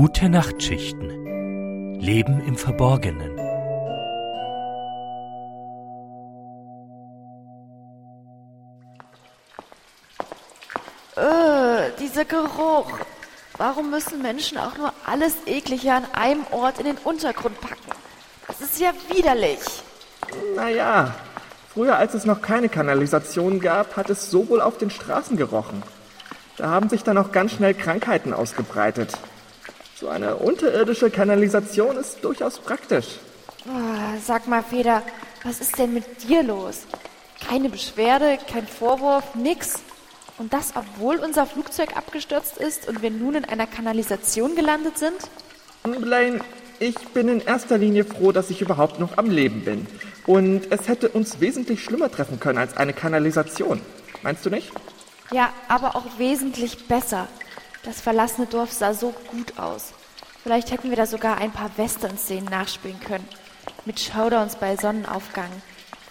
Gute Nachtschichten. Leben im Verborgenen. Äh, dieser Geruch. Warum müssen Menschen auch nur alles Eklige an einem Ort in den Untergrund packen? Das ist ja widerlich. Naja, früher als es noch keine Kanalisation gab, hat es so wohl auf den Straßen gerochen. Da haben sich dann auch ganz schnell Krankheiten ausgebreitet. So eine unterirdische Kanalisation ist durchaus praktisch. Oh, sag mal, Feder, was ist denn mit dir los? Keine Beschwerde, kein Vorwurf, nix. Und das, obwohl unser Flugzeug abgestürzt ist und wir nun in einer Kanalisation gelandet sind? Blaine, ich bin in erster Linie froh, dass ich überhaupt noch am Leben bin. Und es hätte uns wesentlich schlimmer treffen können als eine Kanalisation. Meinst du nicht? Ja, aber auch wesentlich besser. Das verlassene Dorf sah so gut aus. Vielleicht hätten wir da sogar ein paar Western-Szenen nachspielen können. Mit Showdowns bei Sonnenaufgang.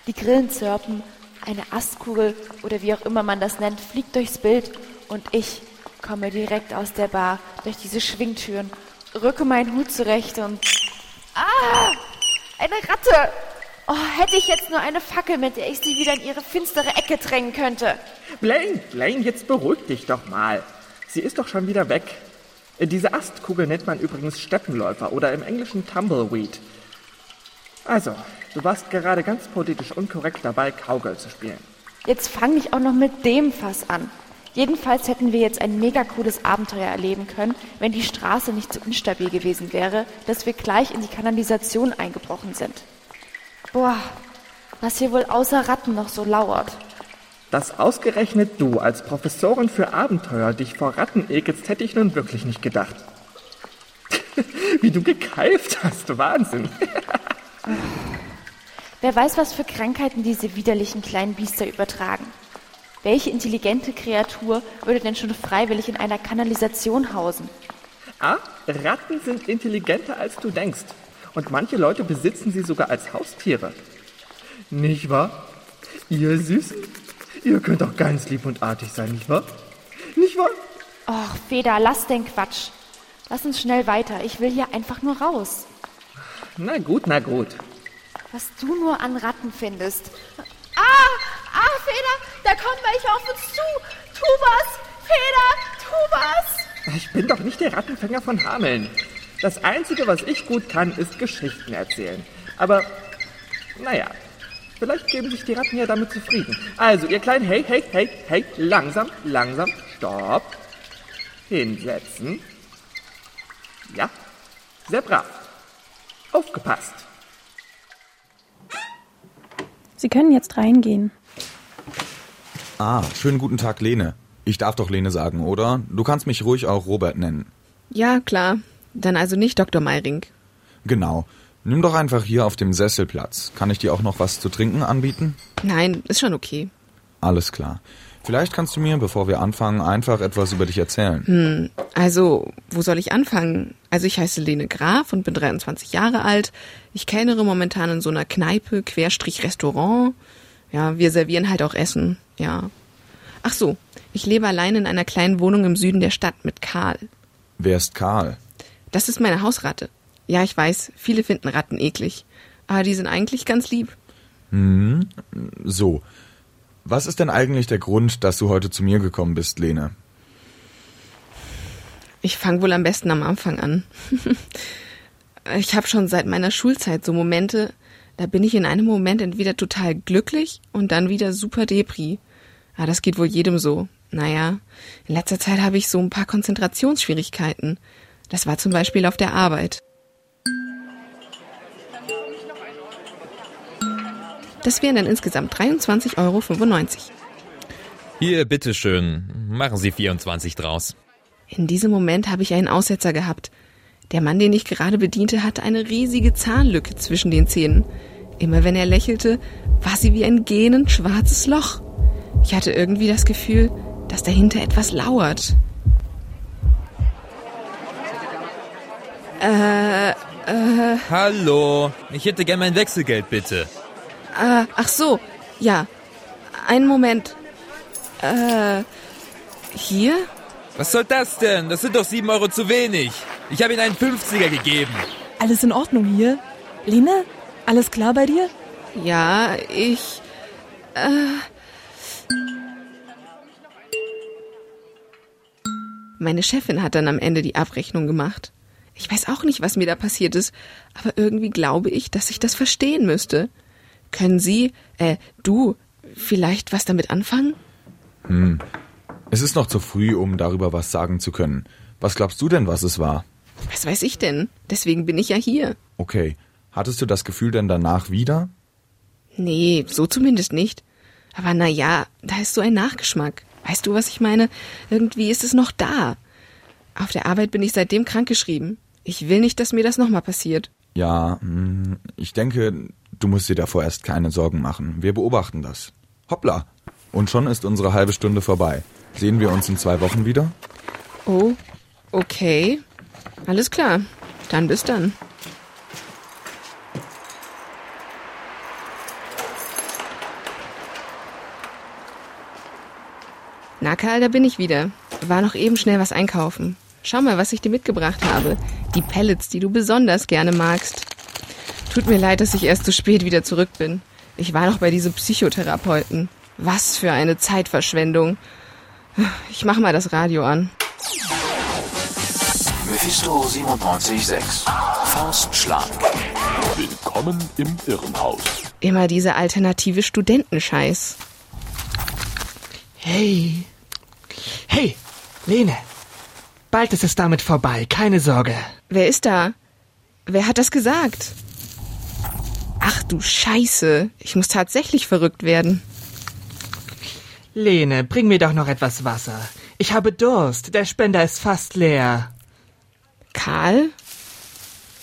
Die Grillen zirpen, eine Astkugel oder wie auch immer man das nennt, fliegt durchs Bild und ich komme direkt aus der Bar durch diese Schwingtüren, rücke meinen Hut zurecht und. Ah! Eine Ratte! Oh, hätte ich jetzt nur eine Fackel, mit der ich sie wieder in ihre finstere Ecke drängen könnte. Blaine, Blaine, jetzt beruhig dich doch mal. Sie ist doch schon wieder weg. Diese Astkugel nennt man übrigens Steppenläufer oder im Englischen Tumbleweed. Also, du warst gerade ganz politisch unkorrekt dabei, Cowgirl zu spielen. Jetzt fang ich auch noch mit dem Fass an. Jedenfalls hätten wir jetzt ein mega cooles Abenteuer erleben können, wenn die Straße nicht so instabil gewesen wäre, dass wir gleich in die Kanalisation eingebrochen sind. Boah, was hier wohl außer Ratten noch so lauert. Dass ausgerechnet du als Professorin für Abenteuer dich vor Ratten ekelst, hätte ich nun wirklich nicht gedacht. Wie du gekeift hast, Wahnsinn. Wer weiß, was für Krankheiten diese widerlichen kleinen Biester übertragen. Welche intelligente Kreatur würde denn schon freiwillig in einer Kanalisation hausen? Ah, Ratten sind intelligenter als du denkst. Und manche Leute besitzen sie sogar als Haustiere. Nicht wahr? Ihr Süßen? Ihr könnt doch ganz lieb und artig sein, nicht wahr? Nicht wahr? Och, Feder, lass den Quatsch. Lass uns schnell weiter. Ich will hier einfach nur raus. Na gut, na gut. Was du nur an Ratten findest. Ah, ah, Feder, da kommen welche auf uns zu. Tu was, Feder, tu was. Ich bin doch nicht der Rattenfänger von Hameln. Das Einzige, was ich gut kann, ist Geschichten erzählen. Aber, naja, vielleicht geben sich die Ratten ja damit zufrieden. Also, ihr kleinen, hey, hey, hey, hey, langsam, langsam, stopp. Hinsetzen. Ja, sehr brav. Aufgepasst. Sie können jetzt reingehen. Ah, schönen guten Tag, Lene. Ich darf doch Lene sagen, oder? Du kannst mich ruhig auch Robert nennen. Ja, klar. Dann also nicht Dr. Meiring. Genau. Nimm doch einfach hier auf dem Sessel Platz. Kann ich dir auch noch was zu trinken anbieten? Nein, ist schon okay. Alles klar. Vielleicht kannst du mir, bevor wir anfangen, einfach etwas über dich erzählen. Hm, also, wo soll ich anfangen? Also, ich heiße Lene Graf und bin 23 Jahre alt. Ich kellnere momentan in so einer Kneipe, Querstrich Restaurant. Ja, wir servieren halt auch Essen, ja. Ach so, ich lebe allein in einer kleinen Wohnung im Süden der Stadt mit Karl. Wer ist Karl? Das ist meine Hausratte. Ja, ich weiß, viele finden Ratten eklig. Aber die sind eigentlich ganz lieb. Hm, so. Was ist denn eigentlich der Grund, dass du heute zu mir gekommen bist, Lene? Ich fange wohl am besten am Anfang an. ich habe schon seit meiner Schulzeit so Momente, da bin ich in einem Moment entweder total glücklich und dann wieder super depri. Ja, das geht wohl jedem so. Naja, in letzter Zeit habe ich so ein paar Konzentrationsschwierigkeiten. Das war zum Beispiel auf der Arbeit. Das wären dann insgesamt 23,95 Euro. Hier, bitteschön. Machen Sie 24 draus. In diesem Moment habe ich einen Aussetzer gehabt. Der Mann, den ich gerade bediente, hatte eine riesige Zahnlücke zwischen den Zähnen. Immer wenn er lächelte, war sie wie ein gähnend schwarzes Loch. Ich hatte irgendwie das Gefühl, dass dahinter etwas lauert. Äh, äh. Hallo, ich hätte gern mein Wechselgeld, bitte. Äh, ach so, ja. Einen Moment. Äh, hier? Was soll das denn? Das sind doch sieben Euro zu wenig. Ich habe Ihnen einen 50er gegeben. Alles in Ordnung hier? Lene, alles klar bei dir? Ja, ich. Äh, meine Chefin hat dann am Ende die Abrechnung gemacht. Ich weiß auch nicht, was mir da passiert ist, aber irgendwie glaube ich, dass ich das verstehen müsste. Können Sie, äh, du, vielleicht was damit anfangen? Hm. Es ist noch zu früh, um darüber was sagen zu können. Was glaubst du denn, was es war? Was weiß ich denn? Deswegen bin ich ja hier. Okay. Hattest du das Gefühl denn danach wieder? Nee, so zumindest nicht. Aber na ja, da ist so ein Nachgeschmack. Weißt du, was ich meine? Irgendwie ist es noch da. Auf der Arbeit bin ich seitdem krankgeschrieben. Ich will nicht, dass mir das nochmal passiert. Ja, hm, ich denke, du musst dir davor erst keine Sorgen machen. Wir beobachten das. Hoppla. Und schon ist unsere halbe Stunde vorbei. Sehen wir uns in zwei Wochen wieder? Oh, okay. Alles klar. Dann bis dann. Na Karl, da bin ich wieder. War noch eben schnell was einkaufen. Schau mal, was ich dir mitgebracht habe. Die Pellets, die du besonders gerne magst. Tut mir leid, dass ich erst zu spät wieder zurück bin. Ich war noch bei diesem Psychotherapeuten. Was für eine Zeitverschwendung. Ich mach mal das Radio an. Mephisto 97.6. Faustschlag. Willkommen im Irrenhaus. Immer diese alternative Studentenscheiß. Hey. Hey, Lene. Bald ist es damit vorbei, keine Sorge. Wer ist da? Wer hat das gesagt? Ach du Scheiße, ich muss tatsächlich verrückt werden. Lene, bring mir doch noch etwas Wasser. Ich habe Durst, der Spender ist fast leer. Karl?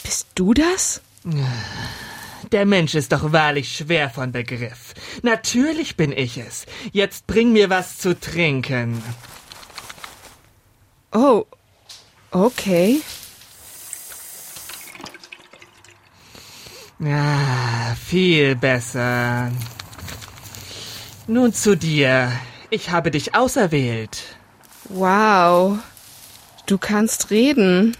Bist du das? Der Mensch ist doch wahrlich schwer von Begriff. Natürlich bin ich es. Jetzt bring mir was zu trinken. Oh, okay. Ah, viel besser. Nun zu dir. Ich habe dich auserwählt. Wow. Du kannst reden.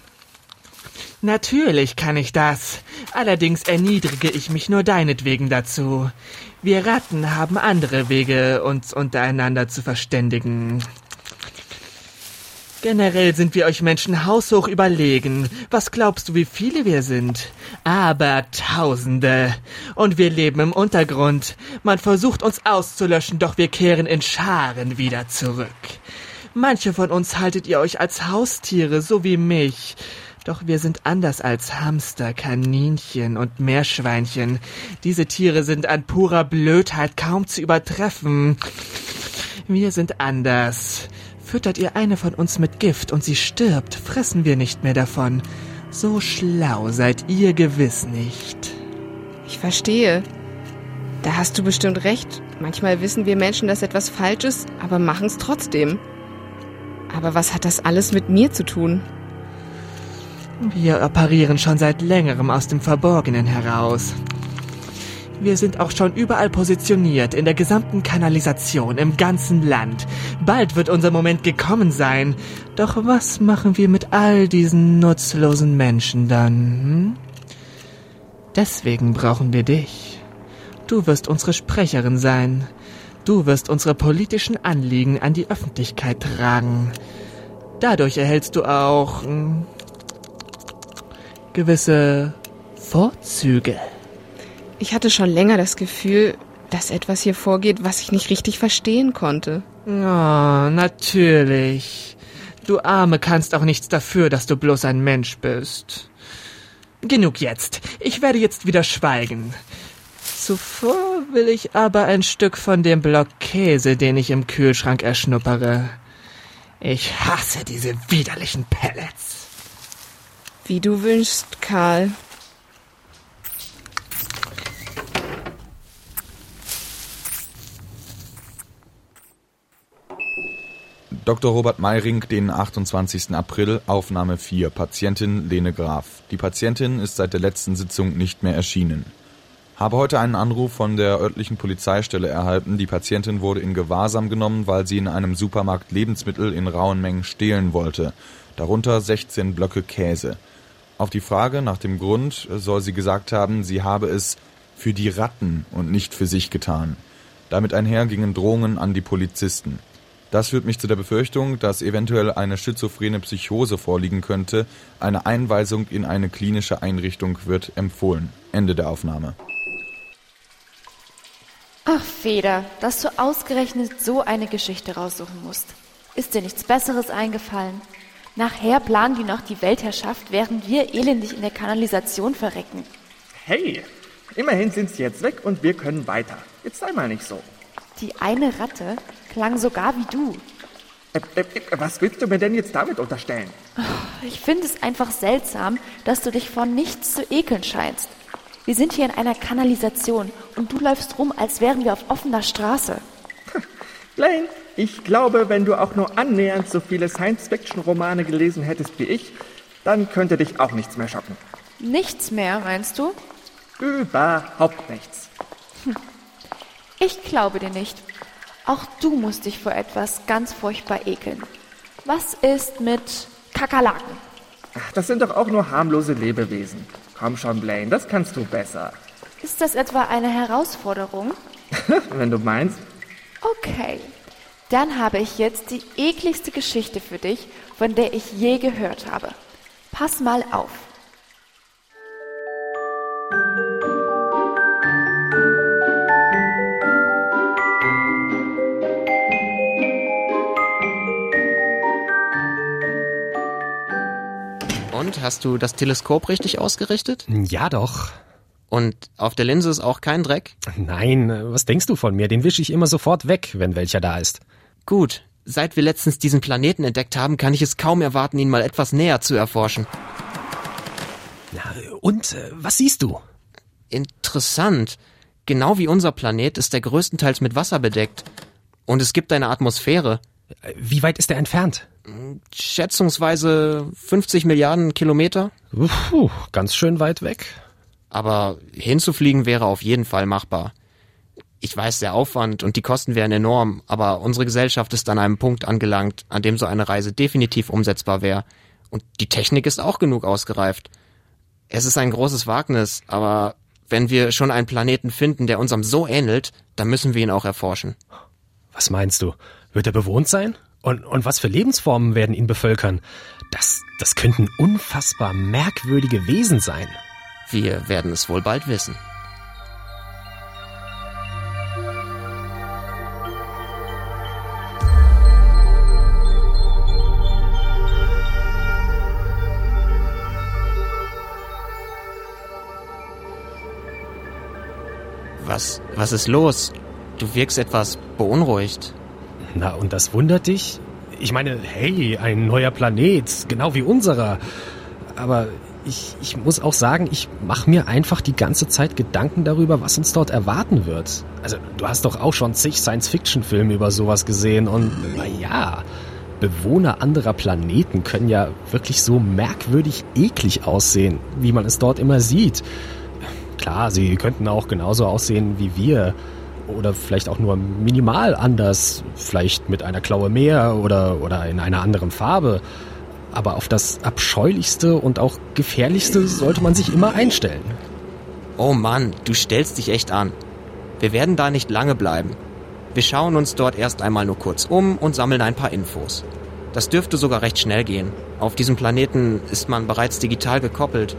Natürlich kann ich das. Allerdings erniedrige ich mich nur deinetwegen dazu. Wir Ratten haben andere Wege, uns untereinander zu verständigen. Generell sind wir euch Menschen haushoch überlegen. Was glaubst du, wie viele wir sind? Aber Tausende. Und wir leben im Untergrund. Man versucht uns auszulöschen, doch wir kehren in Scharen wieder zurück. Manche von uns haltet ihr euch als Haustiere, so wie mich. Doch wir sind anders als Hamster, Kaninchen und Meerschweinchen. Diese Tiere sind an purer Blödheit kaum zu übertreffen. Wir sind anders. Füttert ihr eine von uns mit Gift und sie stirbt, fressen wir nicht mehr davon. So schlau seid ihr gewiss nicht. Ich verstehe. Da hast du bestimmt recht. Manchmal wissen wir Menschen, dass etwas falsch ist, aber machen es trotzdem. Aber was hat das alles mit mir zu tun? Wir operieren schon seit längerem aus dem Verborgenen heraus. Wir sind auch schon überall positioniert, in der gesamten Kanalisation, im ganzen Land. Bald wird unser Moment gekommen sein. Doch was machen wir mit all diesen nutzlosen Menschen dann? Hm? Deswegen brauchen wir dich. Du wirst unsere Sprecherin sein. Du wirst unsere politischen Anliegen an die Öffentlichkeit tragen. Dadurch erhältst du auch hm, gewisse Vorzüge. Ich hatte schon länger das Gefühl, dass etwas hier vorgeht, was ich nicht richtig verstehen konnte. Oh, natürlich. Du Arme kannst auch nichts dafür, dass du bloß ein Mensch bist. Genug jetzt. Ich werde jetzt wieder schweigen. Zuvor will ich aber ein Stück von dem Block Käse, den ich im Kühlschrank erschnuppere. Ich hasse diese widerlichen Pellets. Wie du wünschst, Karl. Dr. Robert Meiring, den 28. April, Aufnahme 4, Patientin Lene Graf. Die Patientin ist seit der letzten Sitzung nicht mehr erschienen. Habe heute einen Anruf von der örtlichen Polizeistelle erhalten. Die Patientin wurde in Gewahrsam genommen, weil sie in einem Supermarkt Lebensmittel in rauen Mengen stehlen wollte. Darunter 16 Blöcke Käse. Auf die Frage nach dem Grund soll sie gesagt haben, sie habe es für die Ratten und nicht für sich getan. Damit einher gingen Drohungen an die Polizisten. Das führt mich zu der Befürchtung, dass eventuell eine schizophrene Psychose vorliegen könnte. Eine Einweisung in eine klinische Einrichtung wird empfohlen. Ende der Aufnahme. Ach, Feder, dass du ausgerechnet so eine Geschichte raussuchen musst. Ist dir nichts Besseres eingefallen? Nachher planen die noch die Weltherrschaft, während wir elendig in der Kanalisation verrecken. Hey, immerhin sind sie jetzt weg und wir können weiter. Jetzt sei mal nicht so. Die eine Ratte klang sogar wie du. Äh, äh, was willst du mir denn jetzt damit unterstellen? Ich finde es einfach seltsam, dass du dich vor nichts zu ekeln scheinst. Wir sind hier in einer Kanalisation und du läufst rum, als wären wir auf offener Straße. Blaine, ich glaube, wenn du auch nur annähernd so viele Science-Fiction-Romane gelesen hättest wie ich, dann könnte dich auch nichts mehr schocken. Nichts mehr, meinst du? Überhaupt nichts. Hm. Ich glaube dir nicht. Auch du musst dich vor etwas ganz furchtbar ekeln. Was ist mit Kakerlaken? Ach, das sind doch auch nur harmlose Lebewesen. Komm schon, Blaine, das kannst du besser. Ist das etwa eine Herausforderung? Wenn du meinst. Okay. Dann habe ich jetzt die ekligste Geschichte für dich, von der ich je gehört habe. Pass mal auf. Und hast du das Teleskop richtig ausgerichtet? Ja, doch. Und auf der Linse ist auch kein Dreck? Nein, was denkst du von mir? Den wische ich immer sofort weg, wenn welcher da ist. Gut. Seit wir letztens diesen Planeten entdeckt haben, kann ich es kaum erwarten, ihn mal etwas näher zu erforschen. Na, und äh, was siehst du? Interessant. Genau wie unser Planet ist er größtenteils mit Wasser bedeckt. Und es gibt eine Atmosphäre. Wie weit ist er entfernt? Schätzungsweise 50 Milliarden Kilometer. Puh, ganz schön weit weg. Aber hinzufliegen wäre auf jeden Fall machbar. Ich weiß, der Aufwand und die Kosten wären enorm, aber unsere Gesellschaft ist an einem Punkt angelangt, an dem so eine Reise definitiv umsetzbar wäre. Und die Technik ist auch genug ausgereift. Es ist ein großes Wagnis, aber wenn wir schon einen Planeten finden, der unserem so ähnelt, dann müssen wir ihn auch erforschen. Was meinst du? Wird er bewohnt sein? Und, und was für Lebensformen werden ihn bevölkern? Das, das könnten unfassbar merkwürdige Wesen sein. Wir werden es wohl bald wissen. Was, was ist los? Du wirkst etwas beunruhigt. Na, und das wundert dich? Ich meine, hey, ein neuer Planet, genau wie unserer. Aber ich, ich muss auch sagen, ich mache mir einfach die ganze Zeit Gedanken darüber, was uns dort erwarten wird. Also, du hast doch auch schon zig Science-Fiction-Filme über sowas gesehen und, naja, Bewohner anderer Planeten können ja wirklich so merkwürdig eklig aussehen, wie man es dort immer sieht. Klar, sie könnten auch genauso aussehen wie wir oder vielleicht auch nur minimal anders, vielleicht mit einer Klaue mehr oder, oder in einer anderen Farbe. Aber auf das Abscheulichste und auch Gefährlichste sollte man sich immer einstellen. Oh Mann, du stellst dich echt an. Wir werden da nicht lange bleiben. Wir schauen uns dort erst einmal nur kurz um und sammeln ein paar Infos. Das dürfte sogar recht schnell gehen. Auf diesem Planeten ist man bereits digital gekoppelt.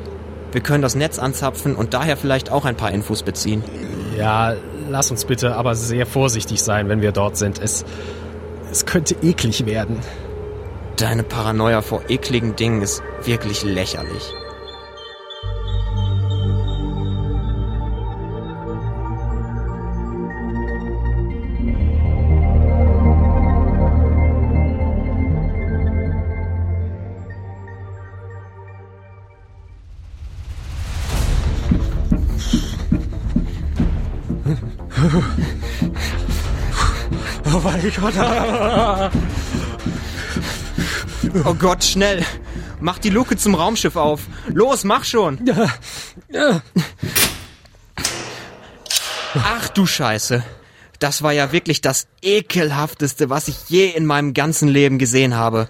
Wir können das Netz anzapfen und daher vielleicht auch ein paar Infos beziehen. Ja, lass uns bitte aber sehr vorsichtig sein, wenn wir dort sind. Es, es könnte eklig werden. Deine Paranoia vor ekligen Dingen ist wirklich lächerlich. Mein Gott. Oh Gott, schnell. Mach die Luke zum Raumschiff auf. Los, mach schon. Ach du Scheiße. Das war ja wirklich das ekelhafteste, was ich je in meinem ganzen Leben gesehen habe.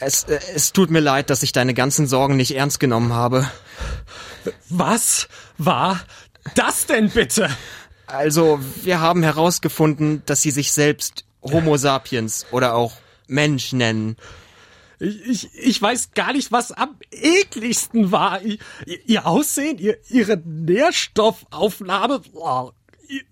Es, äh, es tut mir leid, dass ich deine ganzen Sorgen nicht ernst genommen habe. Was war das denn bitte? Also, wir haben herausgefunden, dass sie sich selbst Homo sapiens oder auch Mensch nennen. Ich, ich, ich weiß gar nicht, was am ekligsten war. Ihr, ihr Aussehen, ihr, ihre Nährstoffaufnahme, boah,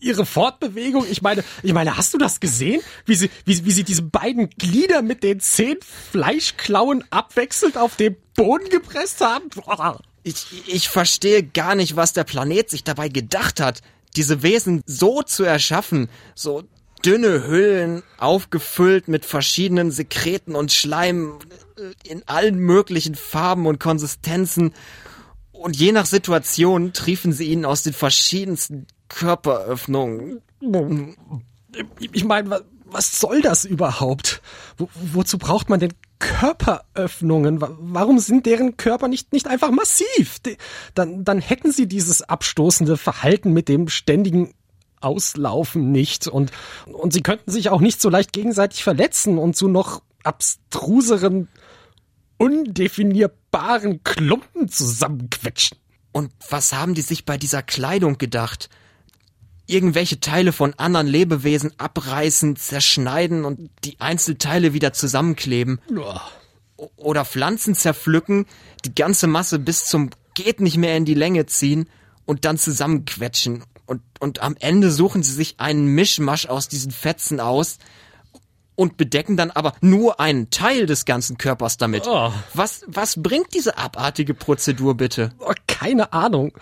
ihre Fortbewegung. Ich meine, ich meine, hast du das gesehen? Wie sie, wie, wie sie diese beiden Glieder mit den zehn Fleischklauen abwechselnd auf den Boden gepresst haben? Boah. Ich, ich verstehe gar nicht, was der Planet sich dabei gedacht hat, diese Wesen so zu erschaffen, so dünne Hüllen, aufgefüllt mit verschiedenen Sekreten und Schleim in allen möglichen Farben und Konsistenzen. Und je nach Situation triefen sie ihn aus den verschiedensten Körperöffnungen. Ich meine, was soll das überhaupt? Wo, wozu braucht man denn Körperöffnungen? Warum sind deren Körper nicht, nicht einfach massiv? Dann, dann hätten sie dieses abstoßende Verhalten mit dem ständigen Auslaufen nicht und, und sie könnten sich auch nicht so leicht gegenseitig verletzen und zu noch abstruseren, undefinierbaren Klumpen zusammenquetschen. Und was haben die sich bei dieser Kleidung gedacht? irgendwelche Teile von anderen Lebewesen abreißen, zerschneiden und die Einzelteile wieder zusammenkleben. Oder Pflanzen zerpflücken, die ganze Masse bis zum geht nicht mehr in die Länge ziehen und dann zusammenquetschen. Und, und am Ende suchen sie sich einen Mischmasch aus diesen Fetzen aus und bedecken dann aber nur einen Teil des ganzen Körpers damit. Oh. Was, was bringt diese abartige Prozedur bitte? Oh, keine Ahnung.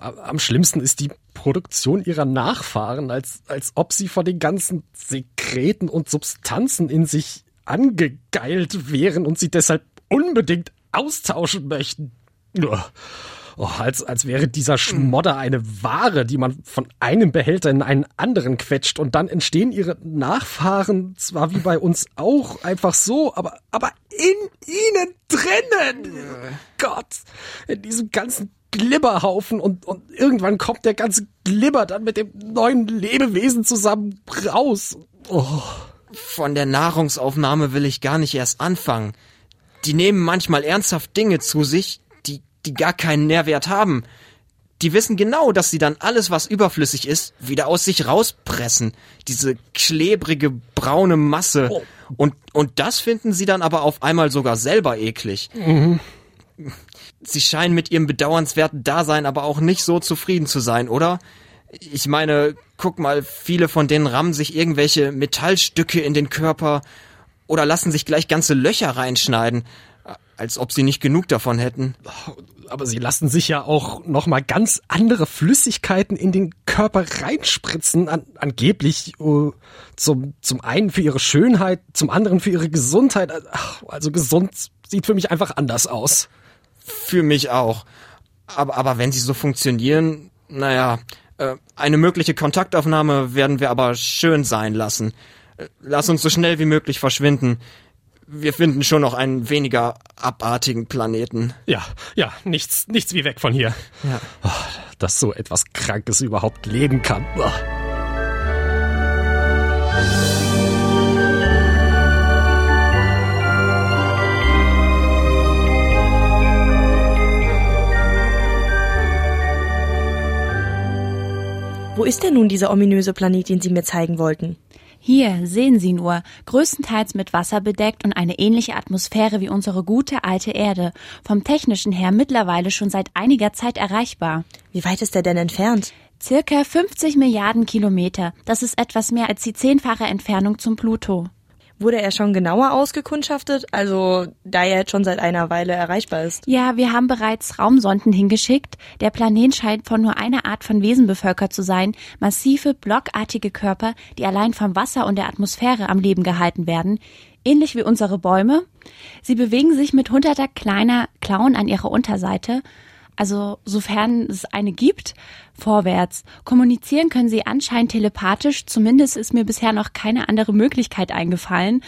Am schlimmsten ist die Produktion ihrer Nachfahren, als, als ob sie von den ganzen Sekreten und Substanzen in sich angegeilt wären und sie deshalb unbedingt austauschen möchten. Oh, als, als wäre dieser Schmodder eine Ware, die man von einem Behälter in einen anderen quetscht und dann entstehen ihre Nachfahren zwar wie bei uns auch einfach so, aber, aber in ihnen drinnen. Gott, in diesem ganzen Glibberhaufen und, und irgendwann kommt der ganze Glibber dann mit dem neuen Lebewesen zusammen raus. Oh. Von der Nahrungsaufnahme will ich gar nicht erst anfangen. Die nehmen manchmal ernsthaft Dinge zu sich, die, gar keinen Nährwert haben. Die wissen genau, dass sie dann alles, was überflüssig ist, wieder aus sich rauspressen. Diese klebrige, braune Masse. Oh. Und, und das finden sie dann aber auf einmal sogar selber eklig. Mhm. Sie scheinen mit ihrem bedauernswerten Dasein aber auch nicht so zufrieden zu sein, oder? Ich meine, guck mal, viele von denen rammen sich irgendwelche Metallstücke in den Körper oder lassen sich gleich ganze Löcher reinschneiden, als ob sie nicht genug davon hätten. Aber sie lassen sich ja auch noch mal ganz andere Flüssigkeiten in den Körper reinspritzen, an, angeblich uh, zum zum einen für ihre Schönheit, zum anderen für ihre Gesundheit. Ach, also gesund sieht für mich einfach anders aus. Für mich auch. Aber, aber wenn sie so funktionieren, naja, äh, eine mögliche Kontaktaufnahme werden wir aber schön sein lassen. Äh, lass uns so schnell wie möglich verschwinden. Wir finden schon noch einen weniger abartigen Planeten. Ja, ja, nichts, nichts wie weg von hier. Ja. Oh, dass so etwas Krankes überhaupt leben kann. Oh. Wo ist denn nun dieser ominöse Planet, den Sie mir zeigen wollten? Hier, sehen Sie nur, größtenteils mit Wasser bedeckt und eine ähnliche Atmosphäre wie unsere gute alte Erde, vom technischen her mittlerweile schon seit einiger Zeit erreichbar. Wie weit ist er denn entfernt? Circa 50 Milliarden Kilometer. Das ist etwas mehr als die zehnfache Entfernung zum Pluto. Wurde er schon genauer ausgekundschaftet, also da er jetzt schon seit einer Weile erreichbar ist? Ja, wir haben bereits Raumsonden hingeschickt. Der Planet scheint von nur einer Art von Wesen bevölkert zu sein, massive, blockartige Körper, die allein vom Wasser und der Atmosphäre am Leben gehalten werden, ähnlich wie unsere Bäume. Sie bewegen sich mit hunderter kleiner Klauen an ihrer Unterseite also sofern es eine gibt, vorwärts. Kommunizieren können sie anscheinend telepathisch, zumindest ist mir bisher noch keine andere Möglichkeit eingefallen.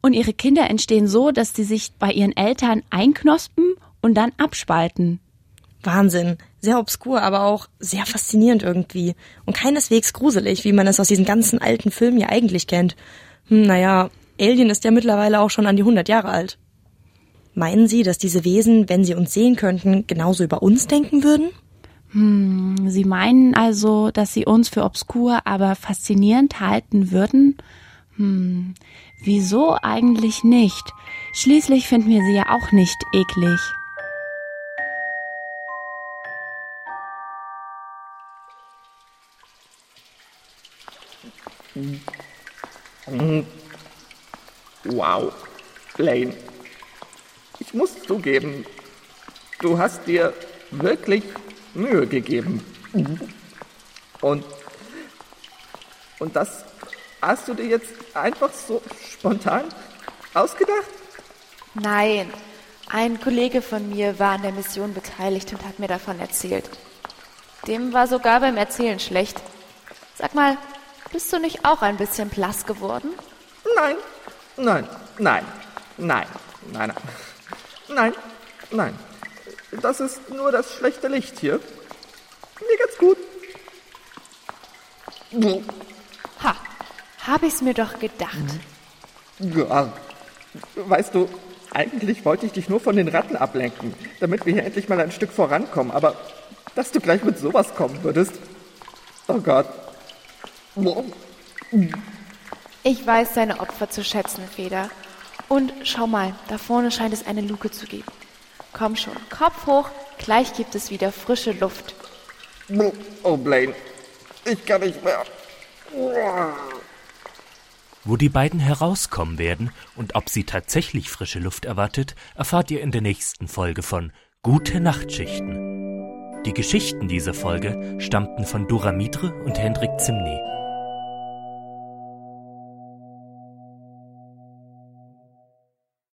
Und ihre Kinder entstehen so, dass sie sich bei ihren Eltern einknospen und dann abspalten. Wahnsinn. Sehr obskur, aber auch sehr faszinierend irgendwie. Und keineswegs gruselig, wie man es aus diesen ganzen alten Filmen ja eigentlich kennt. Hm, naja, Alien ist ja mittlerweile auch schon an die 100 Jahre alt. Meinen Sie, dass diese Wesen, wenn sie uns sehen könnten, genauso über uns denken würden? Hm, Sie meinen also, dass Sie uns für obskur, aber faszinierend halten würden? Hm, wieso eigentlich nicht? Schließlich finden wir sie ja auch nicht eklig. Wow, Blaine. Ich muss zugeben, du hast dir wirklich Mühe gegeben. Und, und das hast du dir jetzt einfach so spontan ausgedacht? Nein, ein Kollege von mir war an der Mission beteiligt und hat mir davon erzählt. Dem war sogar beim Erzählen schlecht. Sag mal, bist du nicht auch ein bisschen blass geworden? Nein, nein, nein, nein, nein, nein. Nein, nein. Das ist nur das schlechte Licht hier. Mir geht's gut. Ha, hab ich's mir doch gedacht. Ja, weißt du, eigentlich wollte ich dich nur von den Ratten ablenken, damit wir hier endlich mal ein Stück vorankommen, aber dass du gleich mit sowas kommen würdest. Oh Gott. Ich weiß deine Opfer zu schätzen, Feder. Und schau mal, da vorne scheint es eine Luke zu geben. Komm schon, Kopf hoch, gleich gibt es wieder frische Luft. Oh, Blaine, ich kann nicht mehr. Wo die beiden herauskommen werden und ob sie tatsächlich frische Luft erwartet, erfahrt ihr in der nächsten Folge von Gute Nachtschichten. Die Geschichten dieser Folge stammten von Dora Mitre und Hendrik Zimny.